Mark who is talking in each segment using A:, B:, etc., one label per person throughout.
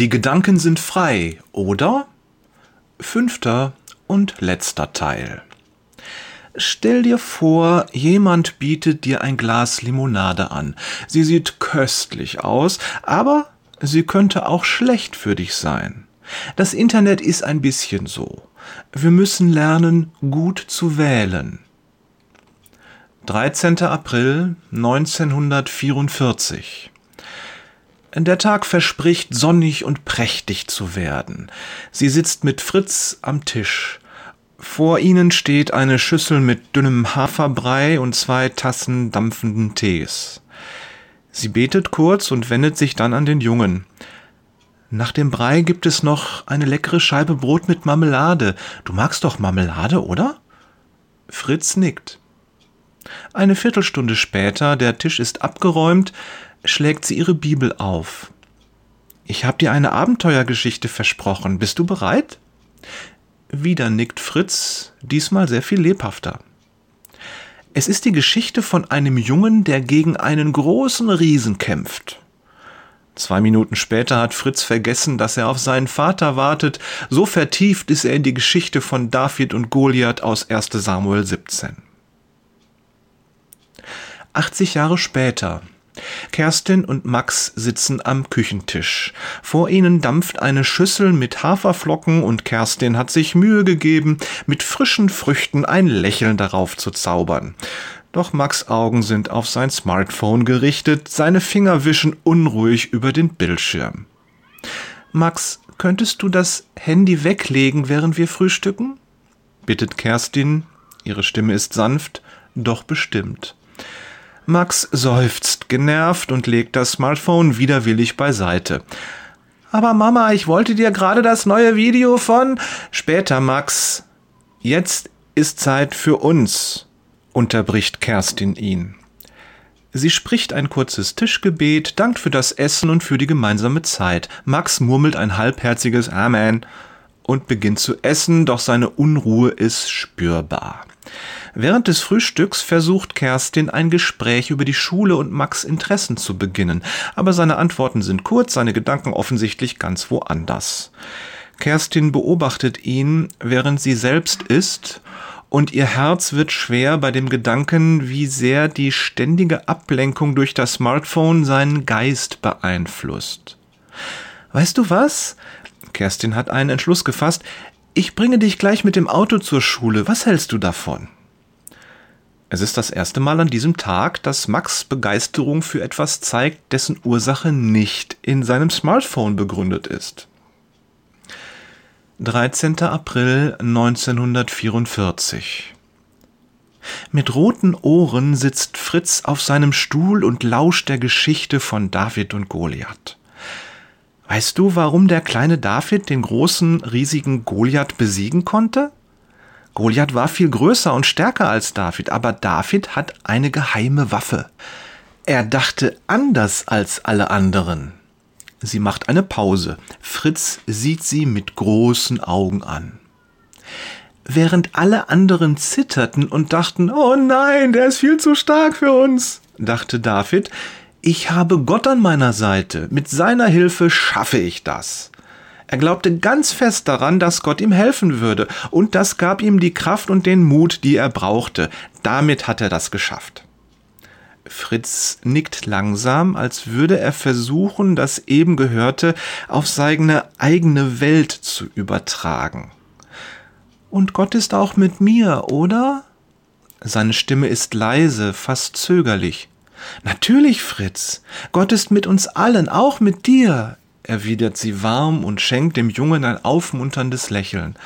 A: Die Gedanken sind frei, oder? Fünfter und letzter Teil. Stell dir vor, jemand bietet dir ein Glas Limonade an. Sie sieht köstlich aus, aber sie könnte auch schlecht für dich sein. Das Internet ist ein bisschen so. Wir müssen lernen, gut zu wählen. 13. April 1944 der Tag verspricht sonnig und prächtig zu werden. Sie sitzt mit Fritz am Tisch. Vor ihnen steht eine Schüssel mit dünnem Haferbrei und zwei Tassen dampfenden Tees. Sie betet kurz und wendet sich dann an den Jungen. Nach dem Brei gibt es noch eine leckere Scheibe Brot mit Marmelade. Du magst doch Marmelade, oder? Fritz nickt. Eine Viertelstunde später, der Tisch ist abgeräumt, schlägt sie ihre Bibel auf. Ich hab dir eine Abenteuergeschichte versprochen. Bist du bereit? Wieder nickt Fritz, diesmal sehr viel lebhafter. Es ist die Geschichte von einem Jungen, der gegen einen großen Riesen kämpft. Zwei Minuten später hat Fritz vergessen, dass er auf seinen Vater wartet. So vertieft ist er in die Geschichte von David und Goliath aus 1 Samuel 17. 80 Jahre später. Kerstin und Max sitzen am Küchentisch. Vor ihnen dampft eine Schüssel mit Haferflocken und Kerstin hat sich Mühe gegeben, mit frischen Früchten ein Lächeln darauf zu zaubern. Doch Max Augen sind auf sein Smartphone gerichtet, seine Finger wischen unruhig über den Bildschirm. Max, könntest du das Handy weglegen, während wir frühstücken? bittet Kerstin. Ihre Stimme ist sanft, doch bestimmt. Max seufzt genervt und legt das Smartphone widerwillig beiseite. Aber Mama, ich wollte dir gerade das neue Video von später, Max. Jetzt ist Zeit für uns, unterbricht Kerstin ihn. Sie spricht ein kurzes Tischgebet, dankt für das Essen und für die gemeinsame Zeit. Max murmelt ein halbherziges Amen und beginnt zu essen, doch seine Unruhe ist spürbar. Während des Frühstücks versucht Kerstin ein Gespräch über die Schule und Max Interessen zu beginnen, aber seine Antworten sind kurz, seine Gedanken offensichtlich ganz woanders. Kerstin beobachtet ihn, während sie selbst isst, und ihr Herz wird schwer bei dem Gedanken, wie sehr die ständige Ablenkung durch das Smartphone seinen Geist beeinflusst. Weißt du was? Kerstin hat einen Entschluss gefasst. Ich bringe dich gleich mit dem Auto zur Schule. Was hältst du davon? Es ist das erste Mal an diesem Tag, dass Max Begeisterung für etwas zeigt, dessen Ursache nicht in seinem Smartphone begründet ist. 13. April 1944 Mit roten Ohren sitzt Fritz auf seinem Stuhl und lauscht der Geschichte von David und Goliath. Weißt du, warum der kleine David den großen, riesigen Goliath besiegen konnte? Goliath war viel größer und stärker als David, aber David hat eine geheime Waffe. Er dachte anders als alle anderen. Sie macht eine Pause. Fritz sieht sie mit großen Augen an. Während alle anderen zitterten und dachten, oh nein, der ist viel zu stark für uns, dachte David, ich habe Gott an meiner Seite, mit seiner Hilfe schaffe ich das. Er glaubte ganz fest daran, dass Gott ihm helfen würde, und das gab ihm die Kraft und den Mut, die er brauchte. Damit hat er das geschafft. Fritz nickt langsam, als würde er versuchen, das eben Gehörte auf seine eigene Welt zu übertragen. Und Gott ist auch mit mir, oder? Seine Stimme ist leise, fast zögerlich. Natürlich, Fritz. Gott ist mit uns allen, auch mit dir erwidert sie warm und schenkt dem Jungen ein aufmunterndes Lächeln.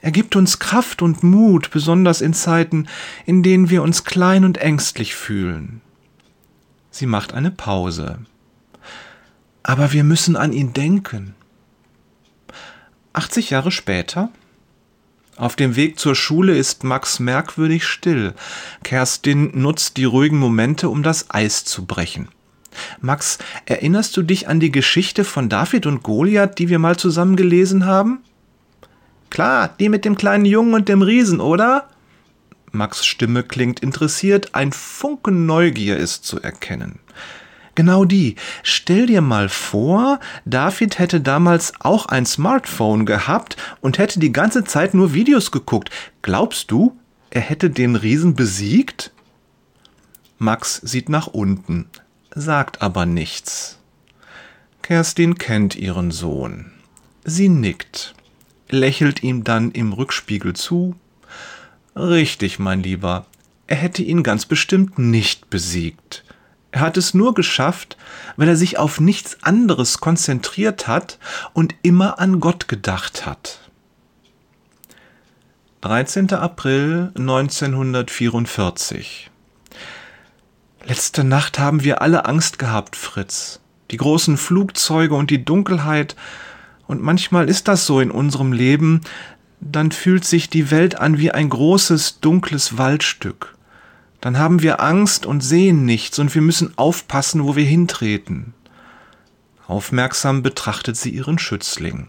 A: Er gibt uns Kraft und Mut, besonders in Zeiten, in denen wir uns klein und ängstlich fühlen. Sie macht eine Pause. Aber wir müssen an ihn denken. 80 Jahre später? Auf dem Weg zur Schule ist Max merkwürdig still. Kerstin nutzt die ruhigen Momente, um das Eis zu brechen. Max, erinnerst du dich an die Geschichte von David und Goliath, die wir mal zusammen gelesen haben? Klar, die mit dem kleinen Jungen und dem Riesen, oder? Max Stimme klingt interessiert, ein Funken Neugier ist zu erkennen. Genau die. Stell dir mal vor, David hätte damals auch ein Smartphone gehabt und hätte die ganze Zeit nur Videos geguckt. Glaubst du, er hätte den Riesen besiegt? Max sieht nach unten, sagt aber nichts. Kerstin kennt ihren Sohn. Sie nickt, lächelt ihm dann im Rückspiegel zu. Richtig, mein Lieber, er hätte ihn ganz bestimmt nicht besiegt. Er hat es nur geschafft, weil er sich auf nichts anderes konzentriert hat und immer an Gott gedacht hat. 13. April 1944 Letzte Nacht haben wir alle Angst gehabt, Fritz. Die großen Flugzeuge und die Dunkelheit. Und manchmal ist das so in unserem Leben, dann fühlt sich die Welt an wie ein großes, dunkles Waldstück dann haben wir Angst und sehen nichts und wir müssen aufpassen, wo wir hintreten. Aufmerksam betrachtet sie ihren Schützling.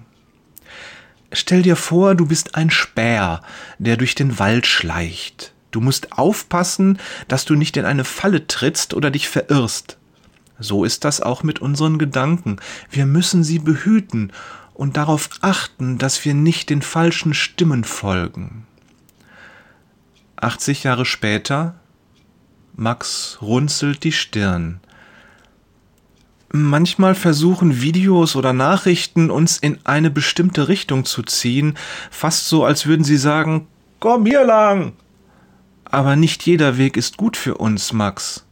A: Stell dir vor, du bist ein Späher, der durch den Wald schleicht. Du musst aufpassen, dass du nicht in eine Falle trittst oder dich verirrst. So ist das auch mit unseren Gedanken. Wir müssen sie behüten und darauf achten, dass wir nicht den falschen Stimmen folgen. 80 Jahre später Max runzelt die Stirn. Manchmal versuchen Videos oder Nachrichten uns in eine bestimmte Richtung zu ziehen, fast so, als würden sie sagen, komm hier lang. Aber nicht jeder Weg ist gut für uns, Max.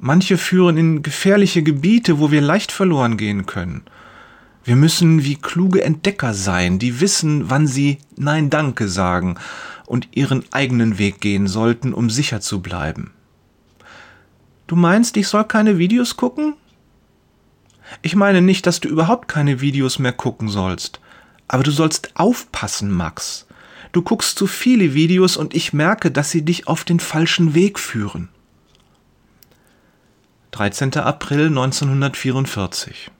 A: Manche führen in gefährliche Gebiete, wo wir leicht verloren gehen können. Wir müssen wie kluge Entdecker sein, die wissen, wann sie Nein Danke sagen und ihren eigenen Weg gehen sollten, um sicher zu bleiben. Du meinst, ich soll keine Videos gucken? Ich meine nicht, dass du überhaupt keine Videos mehr gucken sollst. Aber du sollst aufpassen, Max. Du guckst zu viele Videos und ich merke, dass sie dich auf den falschen Weg führen. 13. April 1944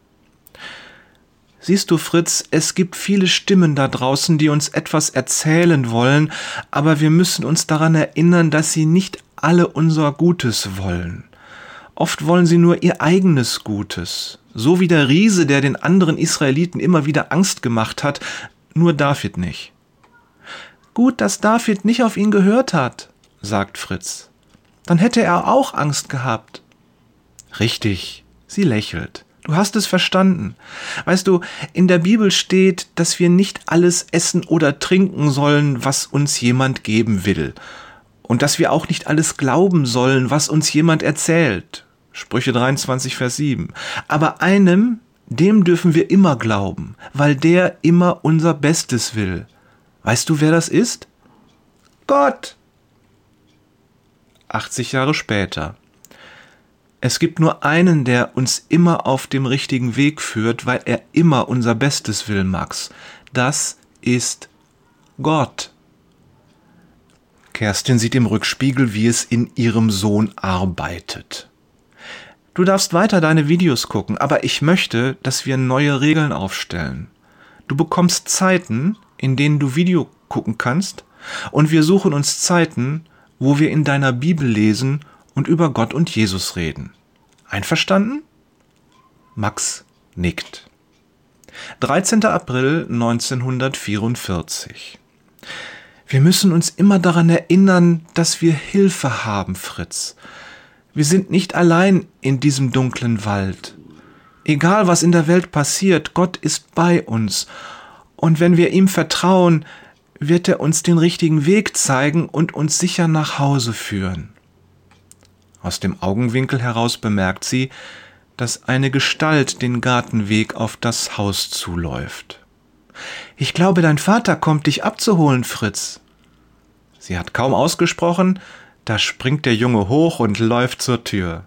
A: Siehst du, Fritz, es gibt viele Stimmen da draußen, die uns etwas erzählen wollen, aber wir müssen uns daran erinnern, dass sie nicht alle unser Gutes wollen. Oft wollen sie nur ihr eigenes Gutes. So wie der Riese, der den anderen Israeliten immer wieder Angst gemacht hat, nur David nicht. Gut, dass David nicht auf ihn gehört hat, sagt Fritz. Dann hätte er auch Angst gehabt. Richtig, sie lächelt. Du hast es verstanden. Weißt du, in der Bibel steht, dass wir nicht alles essen oder trinken sollen, was uns jemand geben will. Und dass wir auch nicht alles glauben sollen, was uns jemand erzählt. Sprüche 23, Vers 7. Aber einem, dem dürfen wir immer glauben, weil der immer unser Bestes will. Weißt du, wer das ist? Gott! 80 Jahre später. Es gibt nur einen, der uns immer auf dem richtigen Weg führt, weil er immer unser Bestes will, Max. Das ist Gott. Kerstin sieht im Rückspiegel, wie es in ihrem Sohn arbeitet. Du darfst weiter deine Videos gucken, aber ich möchte, dass wir neue Regeln aufstellen. Du bekommst Zeiten, in denen du Video gucken kannst, und wir suchen uns Zeiten, wo wir in deiner Bibel lesen und über Gott und Jesus reden. Einverstanden? Max nickt. 13. April 1944. Wir müssen uns immer daran erinnern, dass wir Hilfe haben, Fritz. Wir sind nicht allein in diesem dunklen Wald. Egal was in der Welt passiert, Gott ist bei uns. Und wenn wir ihm vertrauen, wird er uns den richtigen Weg zeigen und uns sicher nach Hause führen. Aus dem Augenwinkel heraus bemerkt sie, dass eine Gestalt den Gartenweg auf das Haus zuläuft. Ich glaube, dein Vater kommt dich abzuholen, Fritz. Sie hat kaum ausgesprochen, da springt der Junge hoch und läuft zur Tür.